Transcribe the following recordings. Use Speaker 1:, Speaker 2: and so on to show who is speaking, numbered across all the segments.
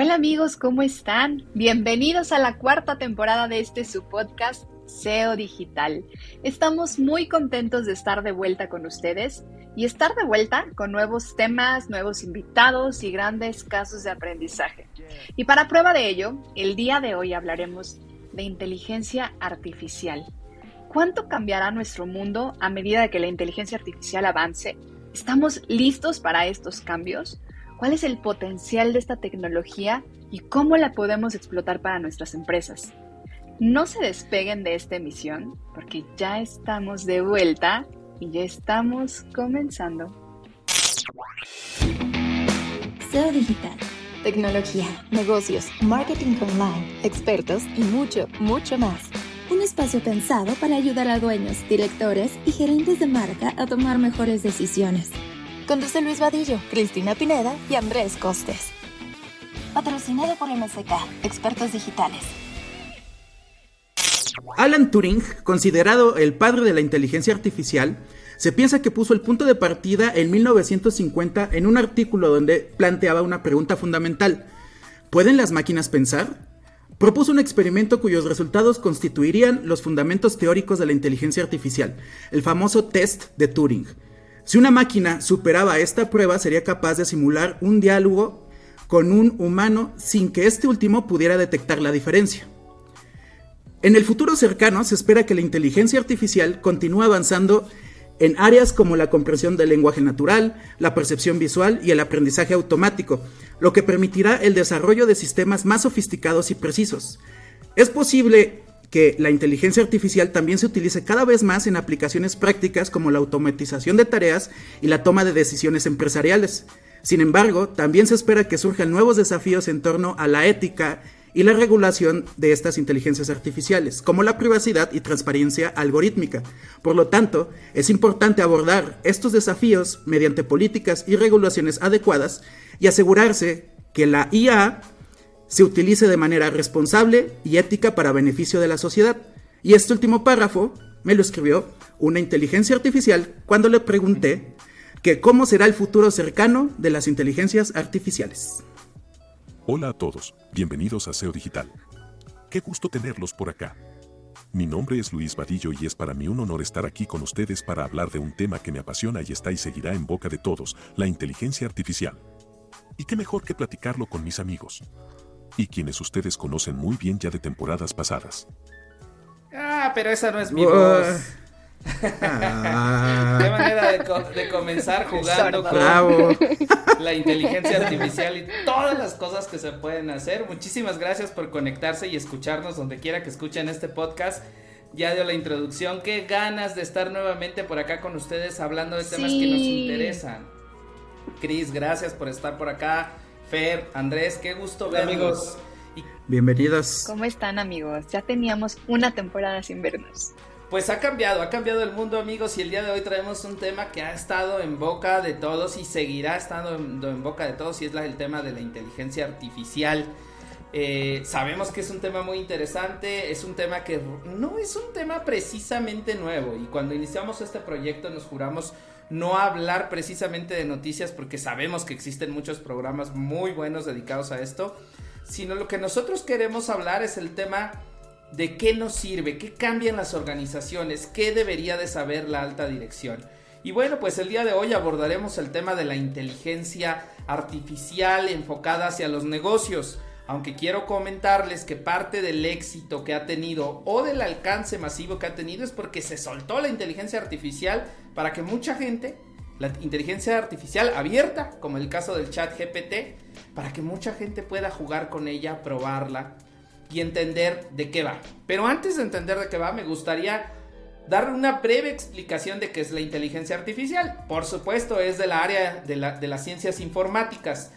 Speaker 1: Hola amigos, ¿cómo están? Bienvenidos a la cuarta temporada de este su podcast SEO Digital. Estamos muy contentos de estar de vuelta con ustedes y estar de vuelta con nuevos temas, nuevos invitados y grandes casos de aprendizaje. Y para prueba de ello, el día de hoy hablaremos de inteligencia artificial. ¿Cuánto cambiará nuestro mundo a medida que la inteligencia artificial avance? ¿Estamos listos para estos cambios? Cuál es el potencial de esta tecnología y cómo la podemos explotar para nuestras empresas. No se despeguen de esta emisión porque ya estamos de vuelta y ya estamos comenzando.
Speaker 2: SEO digital, tecnología, negocios, marketing online, expertos y mucho, mucho más. Un espacio pensado para ayudar a dueños, directores y gerentes de marca a tomar mejores decisiones. Conduce Luis Vadillo, Cristina Pineda y Andrés Costes. Patrocinado por MSK, expertos digitales.
Speaker 3: Alan Turing, considerado el padre de la inteligencia artificial, se piensa que puso el punto de partida en 1950 en un artículo donde planteaba una pregunta fundamental. ¿Pueden las máquinas pensar? Propuso un experimento cuyos resultados constituirían los fundamentos teóricos de la inteligencia artificial, el famoso test de Turing. Si una máquina superaba esta prueba, sería capaz de simular un diálogo con un humano sin que este último pudiera detectar la diferencia. En el futuro cercano se espera que la inteligencia artificial continúe avanzando en áreas como la comprensión del lenguaje natural, la percepción visual y el aprendizaje automático, lo que permitirá el desarrollo de sistemas más sofisticados y precisos. Es posible que la inteligencia artificial también se utilice cada vez más en aplicaciones prácticas como la automatización de tareas y la toma de decisiones empresariales. Sin embargo, también se espera que surjan nuevos desafíos en torno a la ética y la regulación de estas inteligencias artificiales, como la privacidad y transparencia algorítmica. Por lo tanto, es importante abordar estos desafíos mediante políticas y regulaciones adecuadas y asegurarse que la IA se utilice de manera responsable y ética para beneficio de la sociedad. Y este último párrafo me lo escribió una inteligencia artificial cuando le pregunté que cómo será el futuro cercano de las inteligencias artificiales.
Speaker 4: Hola a todos, bienvenidos a SEO Digital. Qué gusto tenerlos por acá. Mi nombre es Luis Vadillo y es para mí un honor estar aquí con ustedes para hablar de un tema que me apasiona y está y seguirá en boca de todos, la inteligencia artificial. Y qué mejor que platicarlo con mis amigos y quienes ustedes conocen muy bien ya de temporadas pasadas.
Speaker 5: Ah, pero esa no es mi voz. Ah. Qué manera de, comenzar jugando con la inteligencia artificial y todas las cosas que se pueden hacer. Muchísimas gracias por conectarse y escucharnos donde quiera que escuchen este podcast. Ya dio la introducción. Qué ganas de estar nuevamente por acá con ustedes hablando de temas que nos interesan. Cris, gracias por estar por acá. Fer, Andrés, qué gusto verlos. Amigos.
Speaker 3: Bienvenidos.
Speaker 1: ¿Cómo están amigos? Ya teníamos una temporada sin vernos.
Speaker 5: Pues ha cambiado, ha cambiado el mundo amigos y el día de hoy traemos un tema que ha estado en boca de todos y seguirá estando en, boca de todos y es el tema de la inteligencia artificial. Eh, sabemos que es un tema muy interesante, es un tema que no es un tema precisamente nuevo y cuando iniciamos este proyecto nos juramos no hablar precisamente de noticias porque sabemos que existen muchos programas muy buenos dedicados a esto, sino lo que nosotros queremos hablar es el tema de qué nos sirve, qué cambian las organizaciones, qué debería de saber la alta dirección. Y bueno, pues el día de hoy abordaremos el tema de la inteligencia artificial enfocada hacia los negocios aunque quiero comentarles que parte del éxito que ha tenido o del alcance masivo que ha tenido es porque se soltó la inteligencia artificial para que mucha gente, la inteligencia artificial abierta, como el caso del chat GPT, para que mucha gente pueda jugar con ella, probarla y entender de qué va. Pero antes de entender de qué va, me gustaría dar una breve explicación de qué es la inteligencia artificial. Por supuesto, es del área de, de las ciencias informáticas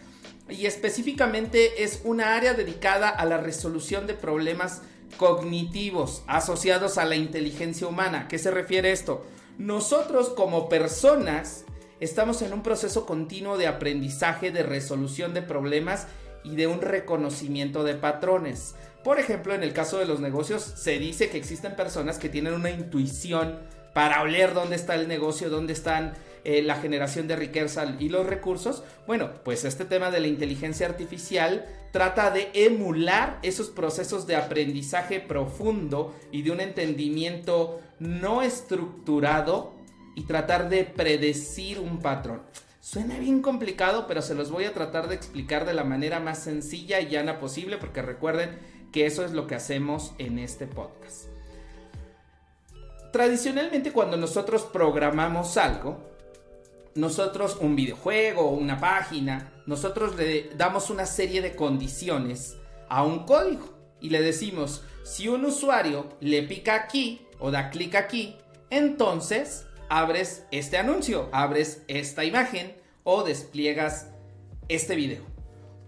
Speaker 5: y específicamente es una área dedicada a la resolución de problemas cognitivos asociados a la inteligencia humana. ¿Qué se refiere esto? Nosotros como personas estamos en un proceso continuo de aprendizaje, de resolución de problemas y de un reconocimiento de patrones. Por ejemplo, en el caso de los negocios se dice que existen personas que tienen una intuición para oler dónde está el negocio, dónde están eh, la generación de riqueza y los recursos. Bueno, pues este tema de la inteligencia artificial trata de emular esos procesos de aprendizaje profundo y de un entendimiento no estructurado y tratar de predecir un patrón. Suena bien complicado, pero se los voy a tratar de explicar de la manera más sencilla y llana posible, porque recuerden que eso es lo que hacemos en este podcast. Tradicionalmente cuando nosotros programamos algo, nosotros un videojuego, una página, nosotros le damos una serie de condiciones a un código y le decimos, si un usuario le pica aquí o da clic aquí, entonces abres este anuncio, abres esta imagen o despliegas este video.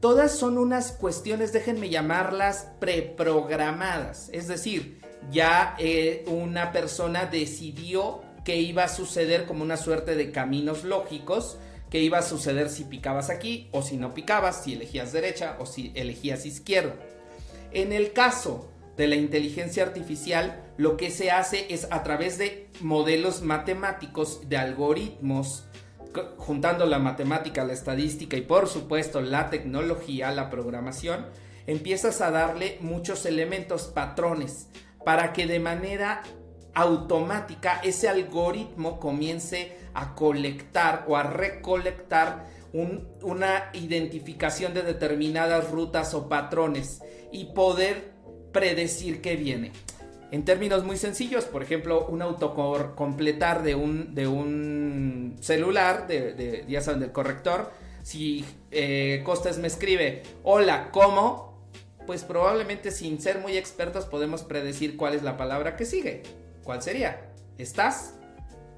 Speaker 5: Todas son unas cuestiones, déjenme llamarlas preprogramadas. Es decir, ya eh, una persona decidió que iba a suceder como una suerte de caminos lógicos, que iba a suceder si picabas aquí o si no picabas, si elegías derecha o si elegías izquierda. En el caso de la inteligencia artificial, lo que se hace es a través de modelos matemáticos, de algoritmos, juntando la matemática, la estadística y por supuesto la tecnología, la programación, empiezas a darle muchos elementos, patrones, para que de manera automática ese algoritmo comience a colectar o a recolectar una identificación de determinadas rutas o patrones y poder predecir qué viene. En términos muy sencillos, por ejemplo, un autocompletar de un, de un celular, de, ya saben, del corrector, si eh, Costes me escribe, hola, ¿cómo? Pues probablemente sin ser muy expertos podemos predecir cuál es la palabra que sigue. ¿Cuál sería? ¿Estás?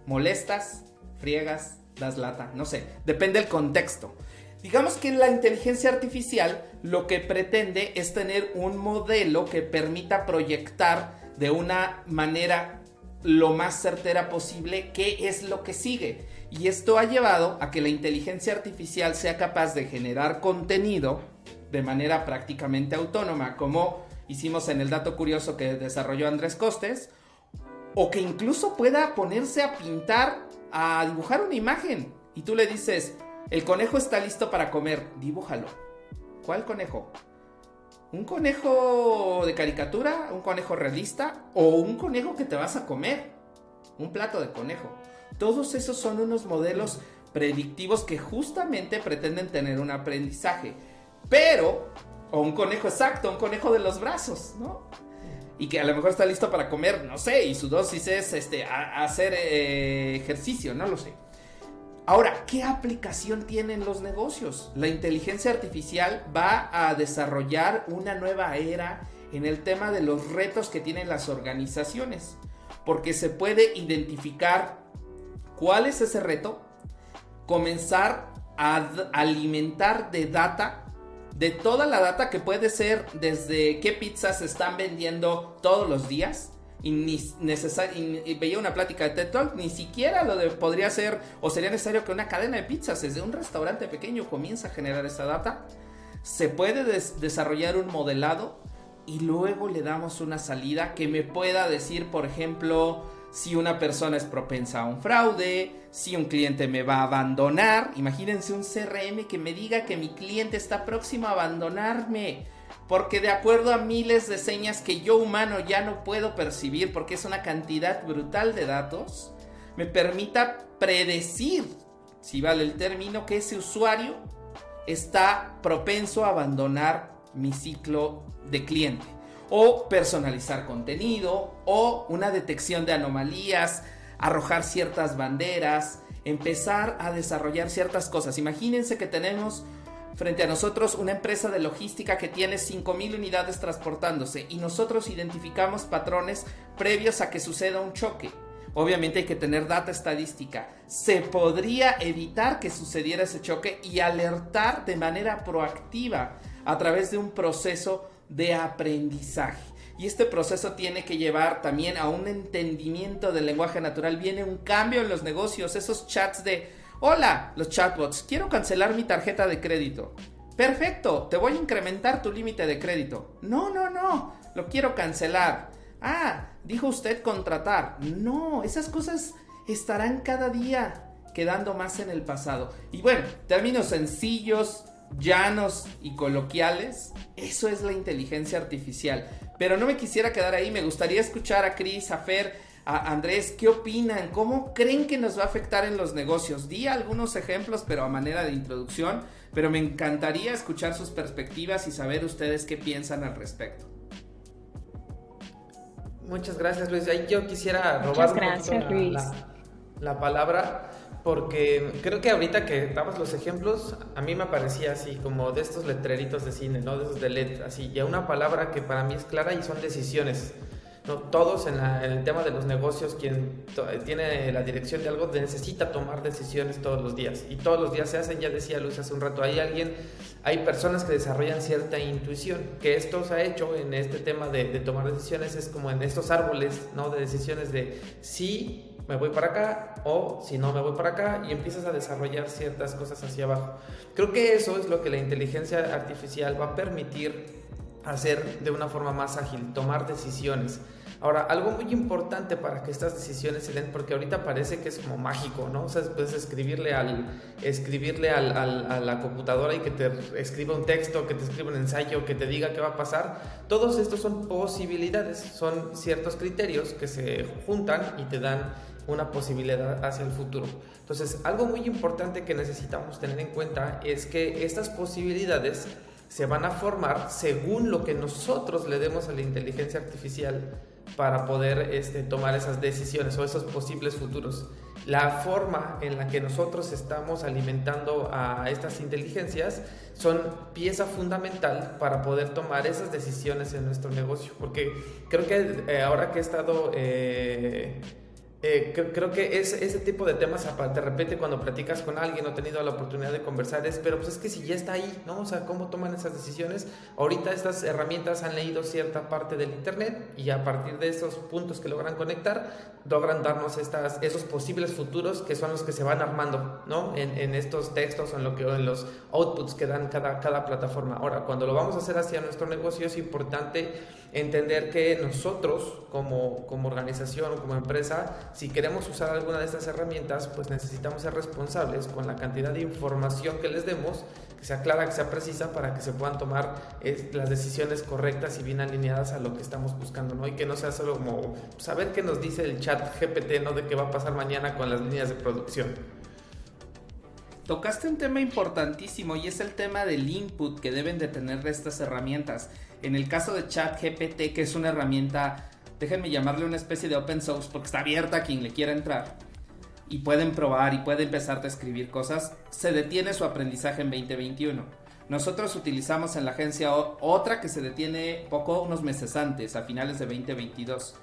Speaker 5: ¿Molestas? ¿Friegas? ¿Das lata? No sé, depende del contexto. Digamos que la inteligencia artificial lo que pretende es tener un modelo que permita proyectar de una manera lo más certera posible qué es lo que sigue. Y esto ha llevado a que la inteligencia artificial sea capaz de generar contenido de manera prácticamente autónoma, como hicimos en el dato curioso que desarrolló Andrés Costes, o que incluso pueda ponerse a pintar, a dibujar una imagen. Y tú le dices, el conejo está listo para comer, dibújalo. ¿Cuál conejo? ¿Un conejo de caricatura? ¿Un conejo realista? ¿O un conejo que te vas a comer? Un plato de conejo. Todos esos son unos modelos predictivos que justamente pretenden tener un aprendizaje. Pero, o un conejo exacto, un conejo de los brazos, ¿no? Y que a lo mejor está listo para comer, no sé, y su dosis es este, hacer eh, ejercicio, no lo sé. Ahora, ¿qué aplicación tienen los negocios? La inteligencia artificial va a desarrollar una nueva era en el tema de los retos que tienen las organizaciones, porque se puede identificar cuál es ese reto, comenzar a alimentar de data, de toda la data que puede ser desde qué pizzas se están vendiendo todos los días, y, ni y veía una plática de TED Talk, ni siquiera lo podría ser o sería necesario que una cadena de pizzas desde un restaurante pequeño comience a generar esa data. Se puede desarrollar un modelado y luego le damos una salida que me pueda decir, por ejemplo, si una persona es propensa a un fraude, si un cliente me va a abandonar. Imagínense un CRM que me diga que mi cliente está próximo a abandonarme porque de acuerdo a miles de señas que yo humano ya no puedo percibir porque es una cantidad brutal de datos, me permita predecir, si vale el término, que ese usuario está propenso a abandonar mi ciclo de cliente. O personalizar contenido, o una detección de anomalías, arrojar ciertas banderas, empezar a desarrollar ciertas cosas. Imagínense que tenemos frente a nosotros una empresa de logística que tiene 5.000 unidades transportándose y nosotros identificamos patrones previos a que suceda un choque. Obviamente hay que tener data estadística. Se podría evitar que sucediera ese choque y alertar de manera proactiva a través de un proceso de aprendizaje. Y este proceso tiene que llevar también a un entendimiento del lenguaje natural. Viene un cambio en los negocios, esos chats de Hola, los chatbots, quiero cancelar mi tarjeta de crédito. Perfecto, te voy a incrementar tu límite de crédito. No, no, no, lo quiero cancelar. Ah, dijo usted contratar. No, esas cosas estarán cada día. quedando más en el pasado. Y bueno, términos sencillos, llanos y coloquiales, eso es la inteligencia artificial. Pero no me quisiera quedar ahí, me gustaría escuchar a Cris, a Fer, a Andrés, ¿qué opinan? ¿Cómo creen que nos va a afectar en los negocios? Di algunos ejemplos, pero a manera de introducción, pero me encantaría escuchar sus perspectivas y saber ustedes qué piensan al respecto.
Speaker 6: Muchas gracias, Luis. Ahí yo quisiera robar la, palabra porque creo que ahorita que dabas los ejemplos, a mí me parecía así, como de estos letreritos de cine, ¿no? De esos de LED, así, y una palabra que para mí es clara y son decisiones. Todos en, el tema de los negocios, quien tiene la dirección de algo necesita tomar decisiones todos los días. Y todos los días se hacen, ya decía Luis hace un rato, hay alguien, hay personas que desarrollan cierta intuición, que esto se ha hecho en este tema de, tomar decisiones, es como en estos árboles ¿no? de decisiones de sí me voy para acá o si no me voy para acá y empiezas a desarrollar ciertas cosas hacia abajo. Creo que eso es lo que la inteligencia artificial va a permitir hacer de una forma más ágil, tomar decisiones. Ahora, algo muy importante para que estas decisiones se den, porque ahorita parece que es como mágico, ¿no? O sea, puedes escribirle, al, escribirle al, a la computadora y que te escriba un texto, que te escriba un ensayo, que te diga qué va a pasar. Todos estos son posibilidades, son ciertos criterios que se juntan y te dan una posibilidad hacia el futuro. Entonces, algo muy importante que necesitamos tener en cuenta es que estas posibilidades se van a formar según lo que nosotros le demos a la inteligencia artificial para poder este, tomar esas decisiones o esos posibles futuros. La forma en la que nosotros estamos alimentando a estas inteligencias son pieza fundamental para poder tomar esas decisiones en nuestro negocio. Porque creo que eh, ahora que he estado... Eh, eh, creo, que es, ese tipo de temas, de repente cuando platicas con alguien o tenido la oportunidad de conversar, es, pero pues es que si ya está ahí, ¿no? O sea, ¿cómo toman esas decisiones? Ahorita estas herramientas han leído cierta parte del Internet y a partir de esos puntos que logran conectar, logran darnos estas, esos posibles futuros que son los que se van armando, ¿no? En, en estos textos o en, lo que, en los outputs que dan cada, cada plataforma. Ahora, cuando lo vamos a hacer hacia nuestro negocio es importante entender que nosotros como, como organización o como empresa, si queremos usar alguna de estas herramientas, pues necesitamos ser responsables con la cantidad de información que les demos, que sea clara, que sea precisa, para que se puedan tomar las decisiones correctas y bien alineadas a lo que estamos buscando, ¿no? Y que no sea solo como saber qué nos dice el chat GPT, ¿no? De qué va a pasar mañana con las líneas de producción.
Speaker 5: Tocaste un tema importantísimo y es el tema del input que deben de tener estas herramientas. En el caso de ChatGPT, que es una herramienta, déjenme llamarle una especie de open source porque está abierta a quien le quiera entrar y pueden probar y puede empezar a escribir cosas, se detiene su aprendizaje en 2021. Nosotros utilizamos en la agencia otra que se detiene poco, unos meses antes, a finales de 2022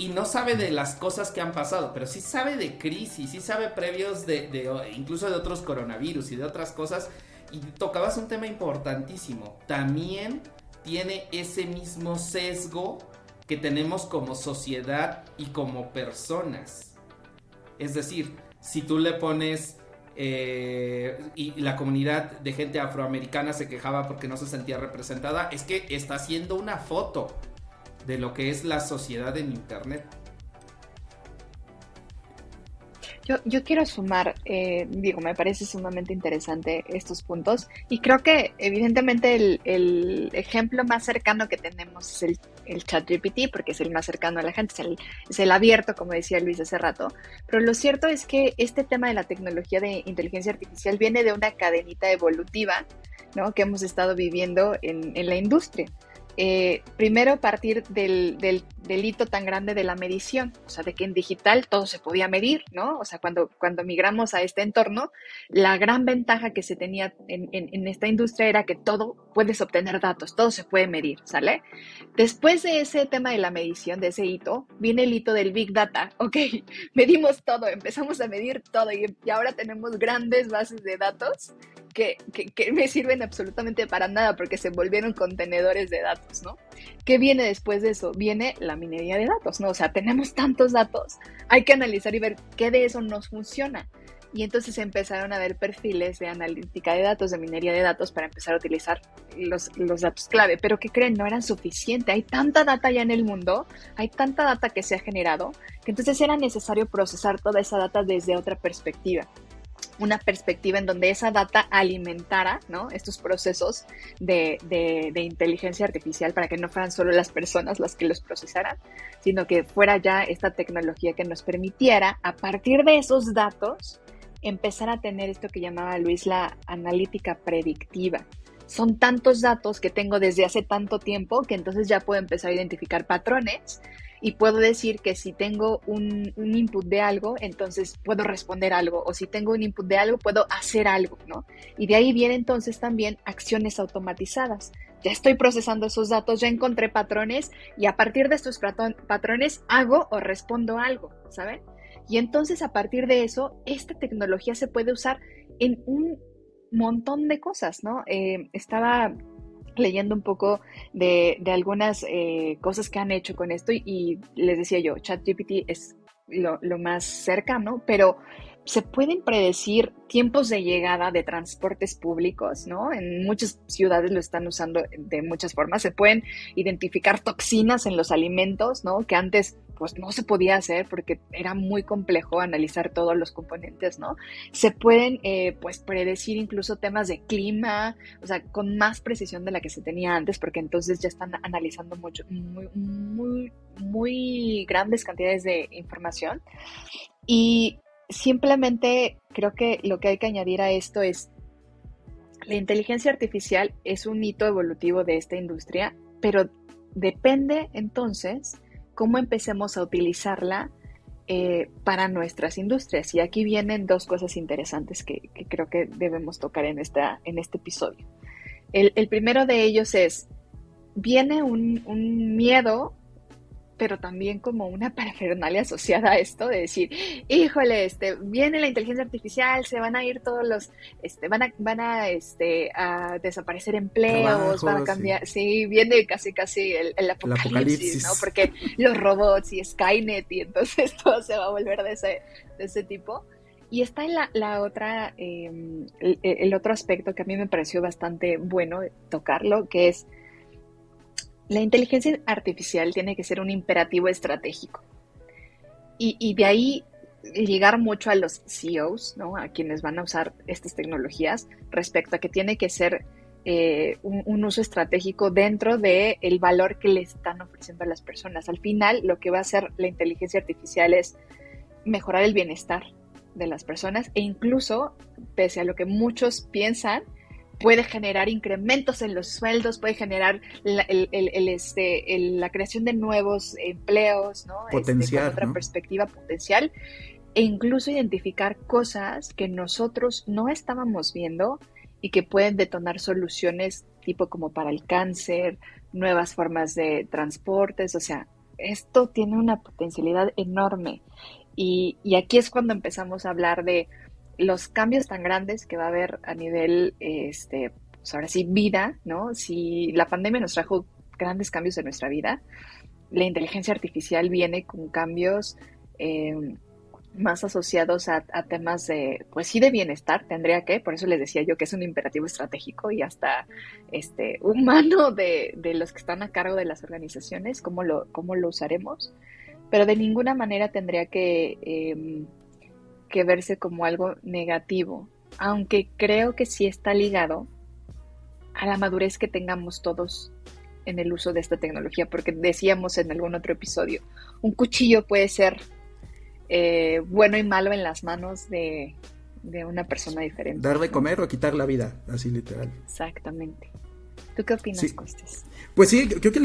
Speaker 5: y no sabe de las cosas que han pasado, pero sí sabe de crisis, sí sabe previos de, incluso de otros coronavirus y de otras cosas. Y tocabas un tema importantísimo. También tiene ese mismo sesgo que tenemos como sociedad y como personas. Es decir, si tú le pones eh, y la comunidad de gente afroamericana se quejaba porque no se sentía representada, es que está haciendo una foto de lo que es la sociedad en Internet.
Speaker 1: Yo, quiero sumar, eh, digo, me parece sumamente interesante estos puntos y creo que evidentemente el, ejemplo más cercano que tenemos es el, el chat GPT porque es el más cercano a la gente, es el, es el abierto, como decía Luis hace rato, pero lo cierto es que este tema de la tecnología de inteligencia artificial viene de una cadenita evolutiva ¿no? que hemos estado viviendo en, en la industria. Eh, primero partir del, del, delito tan grande de la medición, o sea, de que en digital todo se podía medir, ¿no? O sea, cuando, cuando migramos a este entorno, la gran ventaja que se tenía en, en, esta industria era que todo puedes obtener datos, todo se puede medir, ¿sale? Después de ese tema de la medición, de ese hito, viene el hito del Big Data, ok, medimos todo, empezamos a medir todo y ahora tenemos grandes bases de datos que, me sirven absolutamente para nada porque se volvieron contenedores de datos, ¿no? ¿Qué viene después de eso? Viene la minería de datos, ¿no? O sea, tenemos tantos datos, hay que analizar y ver qué de eso nos funciona. Y entonces empezaron a ver perfiles de analítica de datos, de minería de datos, para empezar a utilizar los, los datos clave. Pero ¿qué creen? No eran suficiente. Hay tanta data ya en el mundo, hay tanta data que se ha generado, que entonces era necesario procesar toda esa data desde otra perspectiva una perspectiva en donde esa data alimentara estos procesos de, inteligencia artificial para que no fueran solo las personas las que los procesaran, sino que fuera ya esta tecnología que nos permitiera, a partir de esos datos, empezar a tener esto que llamaba Luis la analítica predictiva. Son tantos datos que tengo desde hace tanto tiempo que entonces ya puedo empezar a identificar patrones y puedo decir que si tengo un, input de algo, entonces puedo responder algo, o si tengo un input de algo, puedo hacer algo, ¿no? Y de ahí vienen entonces también acciones automatizadas. Ya estoy procesando esos datos, ya encontré patrones y a partir de estos patrones hago o respondo algo, ¿saben? Y entonces a partir de eso, esta tecnología se puede usar en un montón de cosas, ¿no? Eh, estaba leyendo un poco de, algunas eh, cosas que han hecho con esto y, les decía yo, ChatGPT es lo, lo, más cercano, pero se pueden predecir tiempos de llegada de transportes públicos, ¿no? En muchas ciudades lo están usando de muchas formas. Se pueden identificar toxinas en los alimentos, ¿no? Que antes pues no se podía hacer porque era muy complejo analizar todos los componentes, ¿no? Se pueden eh, pues predecir incluso temas de clima, o sea, con más precisión de la que se tenía antes, porque entonces ya están analizando mucho, muy, muy, muy grandes cantidades de información. Y simplemente creo que lo que hay que añadir a esto es, la inteligencia artificial es un hito evolutivo de esta industria, pero depende entonces cómo empecemos a utilizarla eh, para nuestras industrias. Y aquí vienen dos cosas interesantes que, creo que debemos tocar en, esta, en este episodio. El, primero de ellos es, viene un, un miedo pero también como una parafernalia asociada a esto de decir, híjole, este, viene la inteligencia artificial, se van a ir todos los, este, van a, van a, este, a desaparecer empleos, van a cambiar, sí. viene casi, casi el, apocalipsis, ¿no? Porque los robots y Skynet y entonces todo se va a volver de ese, de ese tipo. Y está en la, la otra, em, el, el, otro aspecto que a mí me pareció bastante bueno tocarlo, que es la inteligencia artificial tiene que ser un imperativo estratégico. Y, de ahí llegar mucho a los CEOs, ¿no? a quienes van a usar estas tecnologías, respecto a que tiene que ser eh, un, uso estratégico dentro del el valor que le están ofreciendo a las personas. Al final, lo que va a hacer la inteligencia artificial es mejorar el bienestar de las personas e incluso, pese a lo que muchos piensan, puede generar incrementos en los sueldos, puede generar la, este, la creación de nuevos empleos, ¿no?
Speaker 3: Este, potencial.
Speaker 1: otra perspectiva potencial e incluso identificar cosas que nosotros no estábamos viendo y que pueden detonar soluciones tipo como para el cáncer, nuevas formas de transportes, o sea, esto tiene una potencialidad enorme. Y, y aquí es cuando empezamos a hablar de los cambios tan grandes que va a haber a nivel, este, pues ahora sí, vida, ¿no? Si la pandemia nos trajo grandes cambios en nuestra vida, la inteligencia artificial viene con cambios eh, más asociados a, temas de, pues sí, de bienestar, tendría que, por eso les decía yo que es un imperativo estratégico y hasta este, humano de, los que están a cargo de las organizaciones, cómo lo, cómo lo usaremos, pero de ninguna manera tendría que... Eh, que verse como algo negativo, aunque creo que sí está ligado a la madurez que tengamos todos en el uso de esta tecnología, porque decíamos en algún otro episodio, un cuchillo puede ser eh, bueno y malo en las manos de, una persona diferente.
Speaker 3: Dar de comer o quitar la vida, así literal.
Speaker 1: Exactamente. ¿Tú qué opinas, Costes?
Speaker 3: Pues sí, creo que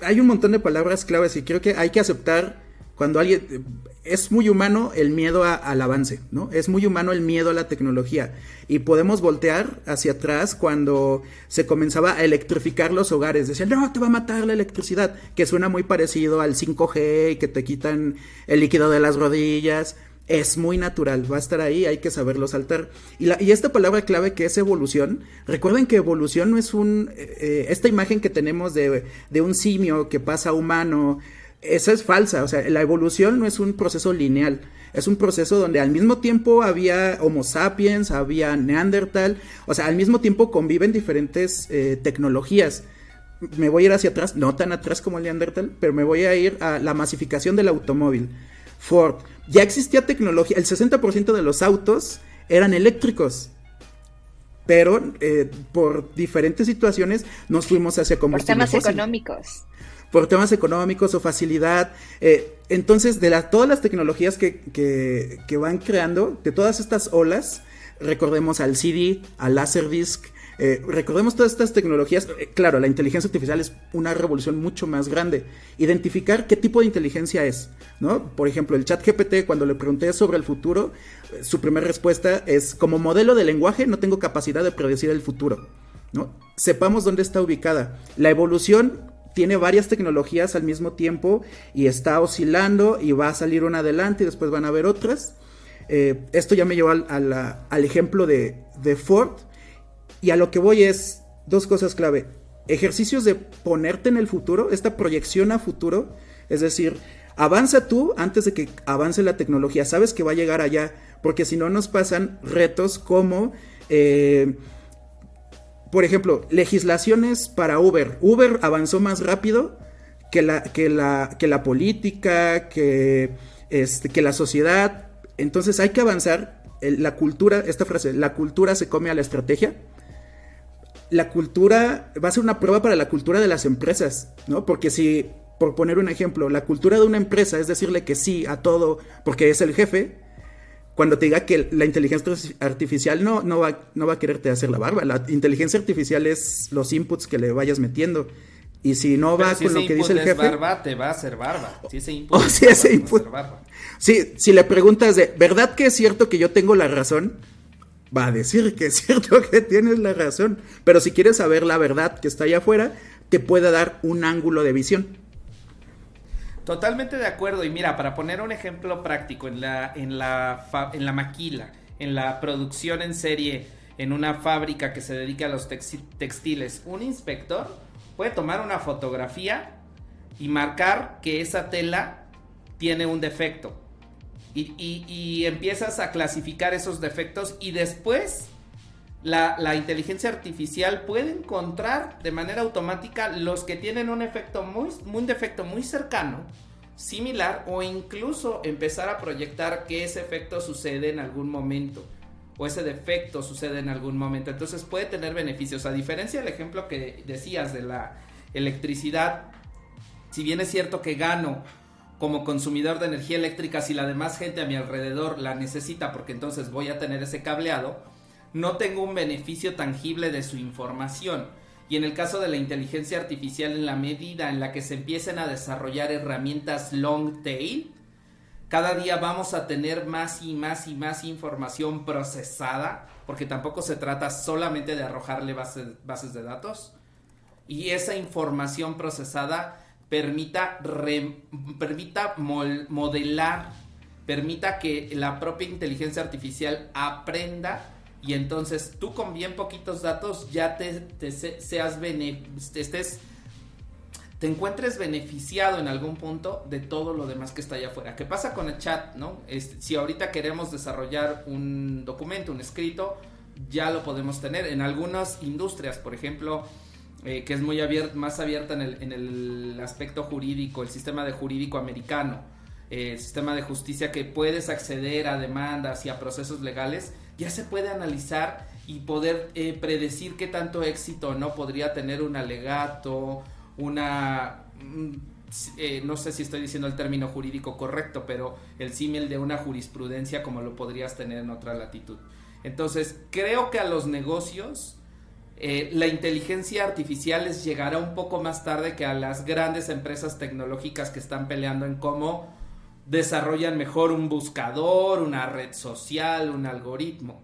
Speaker 3: hay un montón de palabras claves y creo que hay que aceptar cuando alguien es muy humano el miedo al avance, ¿no? Es muy humano el miedo a la tecnología y podemos voltear hacia atrás cuando se comenzaba a electrificar los hogares, decían, "No, te va a matar la electricidad", que suena muy parecido al 5G y que te quitan el líquido de las rodillas. Es muy natural, va a estar ahí, hay que saberlo saltar. Y, la, y esta palabra clave que es evolución, recuerden que evolución no es un, eh, eh, esta imagen que tenemos de, de un simio que pasa humano, esa es falsa, o sea, la evolución no es un proceso lineal. Es un proceso donde al mismo tiempo había Homo sapiens, había Neandertal, o sea, al mismo tiempo conviven diferentes eh, tecnologías. Me voy a ir hacia atrás, no tan atrás como el Neandertal, pero me voy a ir a la masificación del automóvil. Ford, ya existía tecnología, el 60% de los autos eran eléctricos pero eh, por diferentes situaciones nos fuimos hacia combustibles.
Speaker 1: Por temas económicos.
Speaker 3: Por temas económicos o facilidad. Eh, entonces, de todas las tecnologías que, que, que, van creando, de todas estas olas, recordemos al CD, al Laserdisc, eh, recordemos todas estas tecnologías. Eh, claro, la inteligencia artificial es una revolución mucho más grande. Identificar qué tipo de inteligencia es, ¿no? Por ejemplo, el chat GPT, cuando le pregunté sobre el futuro, eh, su primera respuesta es, como modelo de lenguaje no tengo capacidad de predecir el futuro, ¿no? Sepamos dónde está ubicada. La evolución tiene varias tecnologías al mismo tiempo y está oscilando y va a salir una adelante y después van a haber otras. esto ya me llevó al, ejemplo de, de Ford, y a lo que voy es dos cosas clave. Ejercicios de ponerte en el futuro, esta proyección a futuro, es decir, avanza tú antes de que avance la tecnología, sabes que va a llegar allá, porque si no nos pasan retos como, eh, por ejemplo, legislaciones para Uber. Uber avanzó más rápido que la, que la, que la política, que, este, que la sociedad. Entonces hay que avanzar. La cultura, esta frase, la cultura se come a la estrategia la cultura va a ser una prueba para la cultura de las empresas, ¿no? Porque si, por poner un ejemplo, la cultura de una empresa es decirle que sí a todo porque es el jefe, cuando te diga que la inteligencia artificial no, no, va, no va a quererte hacer la barba. La inteligencia artificial es los inputs que le vayas metiendo. Y si no va con lo que dice el jefe.
Speaker 5: barba, te va a hacer barba. Si ese input.
Speaker 3: si ese input. Sí, si le preguntas de, ¿verdad que es cierto que yo tengo la razón? va a decir que es cierto que tienes la razón, pero si quieres saber la verdad que está allá afuera, te puede dar un ángulo de visión.
Speaker 5: Totalmente de acuerdo. Y mira, para poner un ejemplo práctico, en la, en la, en la maquila, en la producción en serie, en una fábrica que se dedica a los textiles, un inspector puede tomar una fotografía y marcar que esa tela tiene un defecto y, empiezas a clasificar esos defectos y después la, inteligencia artificial puede encontrar de manera automática los que tienen un efecto muy, un defecto muy cercano, similar o incluso empezar a proyectar que ese efecto sucede en algún momento o ese defecto sucede en algún momento. Entonces puede tener beneficios. A diferencia del ejemplo que decías de la electricidad, si bien es cierto que gano como consumidor de energía eléctrica, si la demás gente a mi alrededor la necesita porque entonces voy a tener ese cableado, no tengo un beneficio tangible de su información. Y en el caso de la inteligencia artificial, en la medida en la que se empiecen a desarrollar herramientas long tail, cada día vamos a tener más y más y más información procesada, porque tampoco se trata solamente de arrojarle bases, bases de datos. Y esa información procesada permita, permita modelar, permita que la propia inteligencia artificial aprenda y entonces tú con bien poquitos datos ya te, seas estés te encuentres beneficiado en algún punto de todo lo demás que está allá afuera. ¿Qué pasa con el chat? ¿no? Este, si ahorita queremos desarrollar un documento, un escrito, ya lo podemos tener. En algunas industrias, por ejemplo, eh, que es muy más abierta en el, en el, aspecto jurídico, el sistema de jurídico americano, eh, el sistema de justicia que puedes acceder a demandas y a procesos legales, ya se puede analizar y poder eh, predecir qué tanto éxito no podría tener un alegato, una... Mm, no sé si estoy diciendo el término jurídico correcto, pero el símil de una jurisprudencia como lo podrías tener en otra latitud. Entonces, creo que a los negocios eh, la inteligencia artificial les llegará un poco más tarde que a las grandes empresas tecnológicas que están peleando en cómo desarrollan mejor un buscador, una red social, un algoritmo.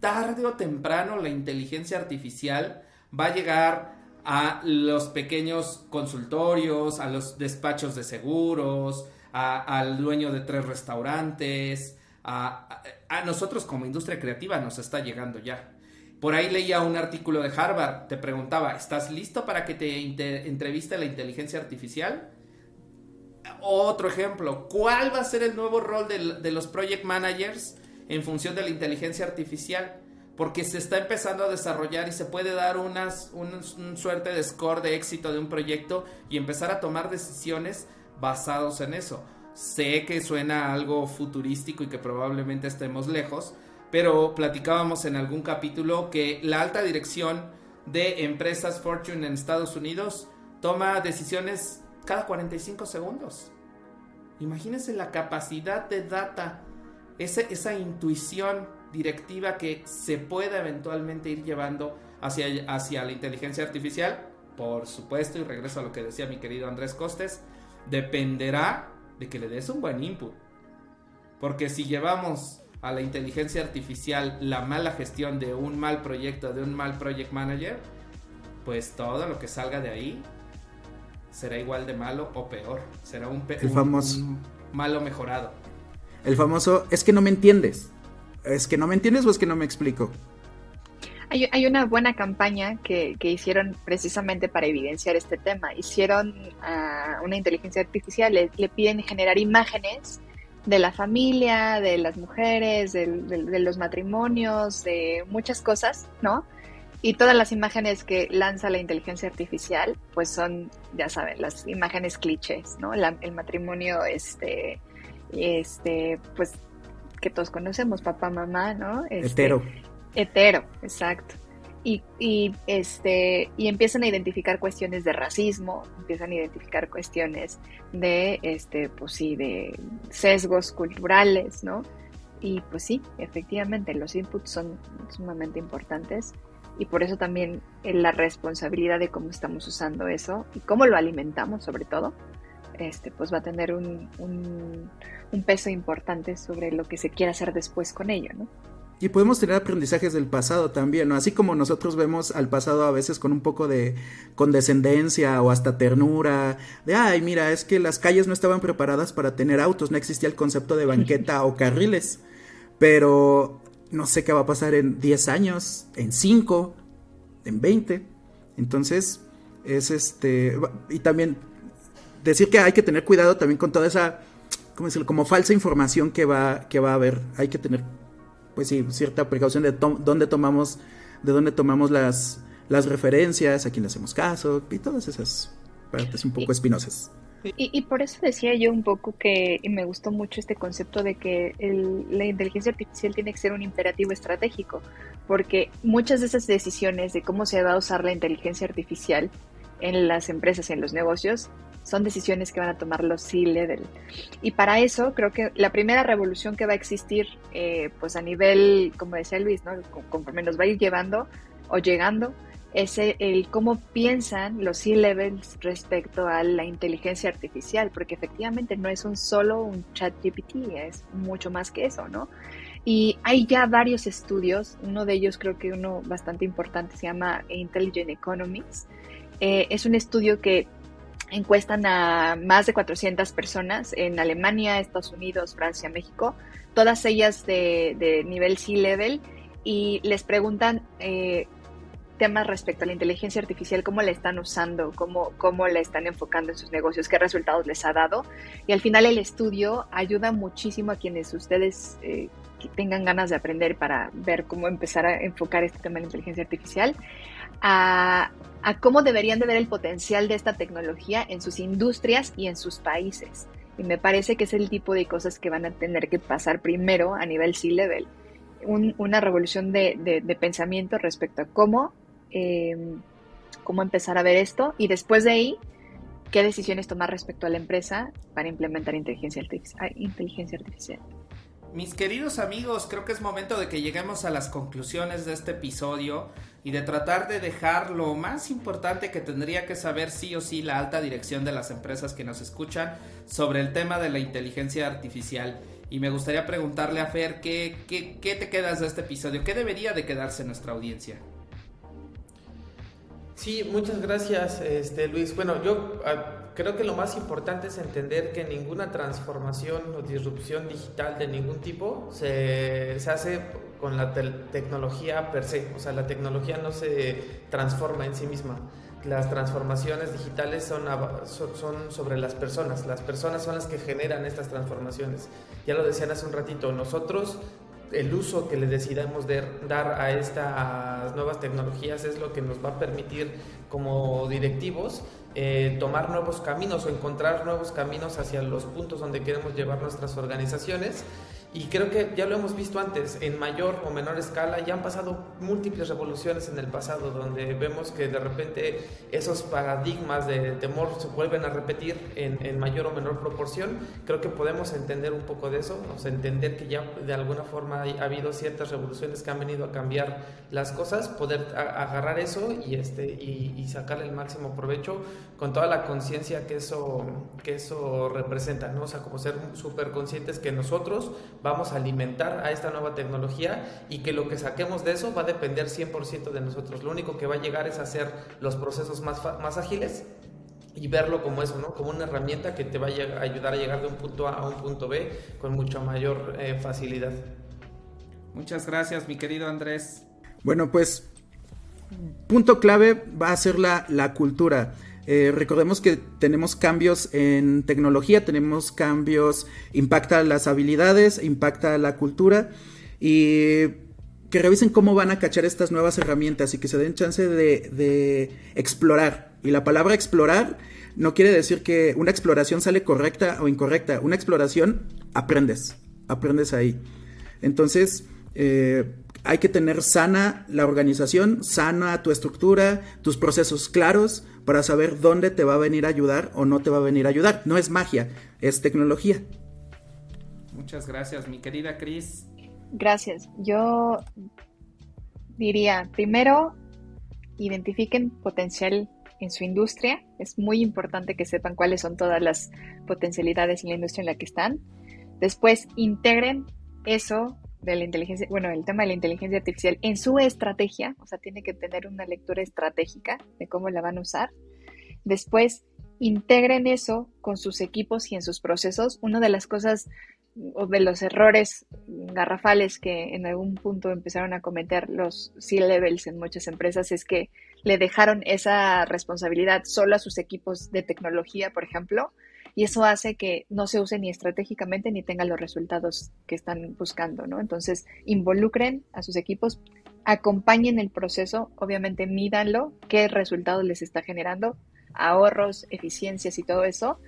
Speaker 5: Tarde o temprano la inteligencia artificial va a llegar a los pequeños consultorios, a los despachos de seguros, al dueño de tres restaurantes, a nosotros como industria creativa nos está llegando ya. Por ahí leía un artículo de Harvard, te preguntaba, ¿estás listo para que te entreviste la inteligencia artificial? Otro ejemplo, ¿cuál va a ser el nuevo rol de, los project managers en función de la inteligencia artificial? Porque se está empezando a desarrollar y se puede dar unas, un, suerte de score de éxito de un proyecto y empezar a tomar decisiones basados en eso. Sé que suena algo futurístico y que probablemente estemos lejos, pero platicábamos en algún capítulo que la alta dirección de empresas Fortune en Estados Unidos toma decisiones cada 45 segundos. Imagínense la capacidad de data, esa intuición directiva que se pueda eventualmente ir llevando hacia, hacia la inteligencia artificial. Por supuesto, y regreso a lo que decía mi querido Andrés Costes, dependerá de que le des un buen input. Porque si llevamos a la inteligencia artificial la mala gestión de un mal proyecto, de un mal project manager, pues todo lo que salga de ahí será igual de malo o peor. Será un,
Speaker 3: el famoso,
Speaker 5: malo mejorado.
Speaker 3: El famoso, es que no me entiendes. ¿Es que no me entiendes o es que no me explico?
Speaker 1: Hay, una buena campaña que, hicieron precisamente para evidenciar este tema. Hicieron a una inteligencia artificial, le, piden generar imágenes de la familia, de las mujeres, de los matrimonios, de muchas cosas, ¿no? Y todas las imágenes que lanza la inteligencia artificial, pues son, ya saben, las imágenes clichés, ¿no? el matrimonio, este, este, pues, que todos conocemos, papá, mamá, ¿no?
Speaker 3: Este, hetero.
Speaker 1: Hetero, exacto. Y, y, este, y empiezan a identificar cuestiones de racismo, empiezan a identificar cuestiones de, este, pues sí, de sesgos culturales, ¿no? Y pues sí, efectivamente, los inputs son sumamente importantes y por eso también la responsabilidad de cómo estamos usando eso y cómo lo alimentamos sobre todo, este, pues va a tener un, un, peso importante sobre lo que se quiera hacer después con ello, ¿no?
Speaker 3: Y podemos tener aprendizajes del pasado también, ¿no? Así como nosotros vemos al pasado a veces con un poco de condescendencia o hasta ternura, de, ay, mira, es que las calles no estaban preparadas para tener autos, no existía el concepto de banqueta o carriles. Pero no sé qué va a pasar en 10 años, en 5, en 20. Entonces, es este. Y también decir que hay que tener cuidado también con toda esa. ¿Cómo decirlo? Como falsa información que va, que va a haber. Hay que tener, pues sí, cierta precaución de dónde tomamos, de dónde tomamos las, las referencias, a quién le hacemos caso, y todas esas partes un poco espinosas.
Speaker 1: Y, por eso decía yo un poco que me gustó mucho este concepto de que la inteligencia artificial tiene que ser un imperativo estratégico, porque muchas de esas decisiones de cómo se va a usar la inteligencia artificial en las empresas y en los negocios son decisiones que van a tomar los C-level. Y para eso creo que la primera revolución que va a existir, eh, pues a nivel, como decía Luis, ¿no? conforme nos va a ir llevando o llegando, es el, cómo piensan los C-levels respecto a la inteligencia artificial, porque efectivamente no es un solo un chat GPT, es mucho más que eso, ¿no? Y hay ya varios estudios, uno de ellos creo que uno bastante importante se llama Intelligent Economics. Eh, es un estudio que encuestan a más de 400 personas en Alemania, Estados Unidos, Francia, México, todas ellas de, de nivel C-level, y les preguntan eh, temas respecto a la inteligencia artificial, cómo la están usando, cómo, cómo la están enfocando en sus negocios, qué resultados les ha dado. Y al final el estudio ayuda muchísimo a quienes ustedes eh, tengan ganas de aprender para ver cómo empezar a enfocar este tema de la inteligencia artificial, a, a cómo deberían de ver el potencial de esta tecnología en sus industrias y en sus países. Y me parece que es el tipo de cosas que van a tener que pasar primero a nivel C-level. una revolución de, de, pensamiento respecto a cómo Em, cómo empezar a ver esto y después de ahí, qué decisiones tomar respecto a la empresa para implementar inteligencia artificial.
Speaker 5: Mis queridos amigos, creo que es momento de que lleguemos a las conclusiones de este episodio y de tratar de dejar lo más importante que tendría que saber sí o sí la alta dirección de las empresas que nos escuchan sobre el tema de la inteligencia artificial. Y me gustaría preguntarle a Fer, ¿qué, qué, qué te quedas de este episodio? ¿Qué debería de quedarse nuestra audiencia?
Speaker 6: Sí, muchas gracias, este, Luis. Bueno, yo ah, creo que lo más importante es entender que ninguna transformación o disrupción digital de ningún tipo se, se hace con la tecnología per se. O sea, la tecnología no se transforma en sí misma. las transformaciones digitales son, son sobre las personas. Las personas son las que generan estas transformaciones. Ya lo decían hace un ratito, nosotros el uso que le decidamos dar a estas nuevas tecnologías es lo que nos va a permitir como directivos eh, tomar nuevos caminos o encontrar nuevos caminos hacia los puntos donde queremos llevar nuestras organizaciones y creo que ya lo hemos visto antes, en mayor o menor escala, ya han pasado múltiples revoluciones en el pasado, donde vemos que de repente esos paradigmas de temor se vuelven a repetir en, mayor o menor proporción. Creo que podemos entender un poco de eso, o sea, entender que ya de alguna forma ha habido ciertas revoluciones que han venido a cambiar las cosas, poder agarrar eso y, este, y, y sacarle el máximo provecho con toda la conciencia que eso, que eso representa, ¿no? O sea, como ser súper conscientes que nosotros vamos a alimentar a esta nueva tecnología y que lo que saquemos de eso va a depender 100% de nosotros. Lo único que va a llegar es hacer los procesos más, más ágiles y verlo como eso, ¿no? Como una herramienta que te va a ayudar a llegar de un punto A a un punto B con mucha mayor eh, facilidad.
Speaker 5: Muchas gracias, mi querido Andrés.
Speaker 3: Bueno, pues punto clave va a ser la, la cultura. Eh, recordemos que tenemos cambios en tecnología, tenemos cambios, impacta las habilidades, impacta la cultura y que revisen cómo van a cachar estas nuevas herramientas y que se den chance de, explorar. Y la palabra explorar no quiere decir que una exploración sale correcta o incorrecta. Una exploración aprendes, aprendes ahí. Entonces, eh, hay que tener sana la organización, sana tu estructura, tus procesos claros para saber dónde te va a venir a ayudar o no te va a venir a ayudar. No es magia, es tecnología.
Speaker 5: Muchas gracias, mi querida Cris.
Speaker 1: Gracias. Yo diría, primero, identifiquen potencial en su industria. Es muy importante que sepan cuáles son todas las potencialidades en la industria en la que están. Después, integren eso de la inteligencia, bueno, el tema de la inteligencia artificial en su estrategia, o sea, tiene que tener una lectura estratégica de cómo la van a usar. Después, integren eso con sus equipos y en sus procesos. Una de las cosas o de los errores garrafales que en algún punto empezaron a cometer los C-levels en muchas empresas es que le dejaron esa responsabilidad solo a sus equipos de tecnología, por ejemplo, y eso hace que no se use ni estratégicamente ni tengan los resultados que están buscando, ¿no? Entonces, involucren a sus equipos, acompañen el proceso, obviamente mídanlo, qué resultados les está generando, ahorros, eficiencias y todo eso,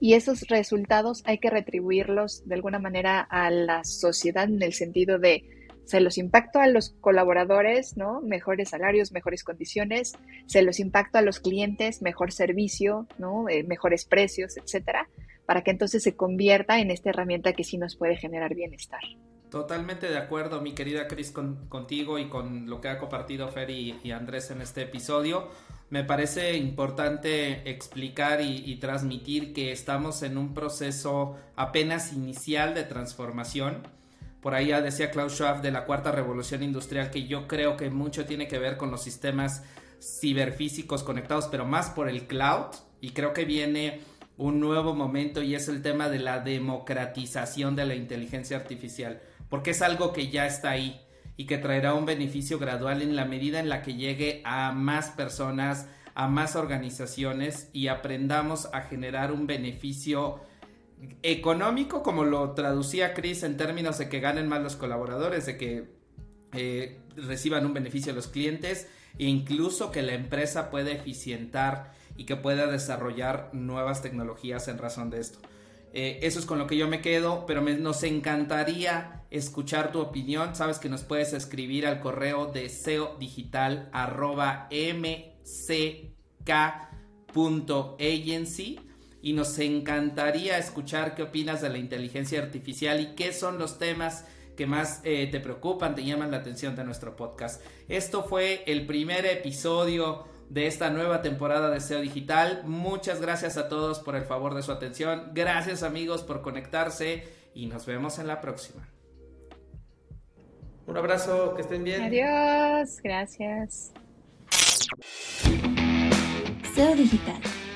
Speaker 1: y esos resultados hay que retribuirlos de alguna manera a la sociedad en el sentido de se los impacto a los colaboradores, ¿no? Mejores salarios, mejores condiciones, se los impacto a los clientes, mejor servicio, ¿no? Eh, mejores precios, etcétera, para que entonces se convierta en esta herramienta que sí nos puede generar bienestar.
Speaker 5: Totalmente de acuerdo, mi querida Cris, contigo y con lo que ha compartido Fer y, Andrés en este episodio. Me parece importante explicar y, y transmitir que estamos en un proceso apenas inicial de transformación por ahí ya decía Klaus Schwab de la cuarta revolución industrial que yo creo que mucho tiene que ver con los sistemas ciberfísicos conectados, pero más por el cloud. Y creo que viene un nuevo momento y es el tema de la democratización de la inteligencia artificial, porque es algo que ya está ahí y que traerá un beneficio gradual en la medida en la que llegue a más personas, a más organizaciones y aprendamos a generar un beneficio económico, como lo traducía Chris en términos de que ganen más los colaboradores, de que eh, reciban un beneficio los clientes e incluso que la empresa pueda eficientar y que pueda desarrollar nuevas tecnologías en razón de esto. Eh, eso es con lo que yo me quedo, pero nos encantaría escuchar tu opinión. Sabes que nos puedes escribir al correo de seodigital.mck.agency y nos encantaría escuchar qué opinas de la inteligencia artificial y qué son los temas que más eh, te preocupan, te llaman la atención de nuestro podcast. Esto fue el primer episodio de esta nueva temporada de SEO Digital. Muchas gracias a todos por el favor de su atención. Gracias amigos por conectarse y nos vemos en la próxima.
Speaker 6: Un abrazo, que estén bien.
Speaker 1: Adiós, gracias.
Speaker 2: SEO Digital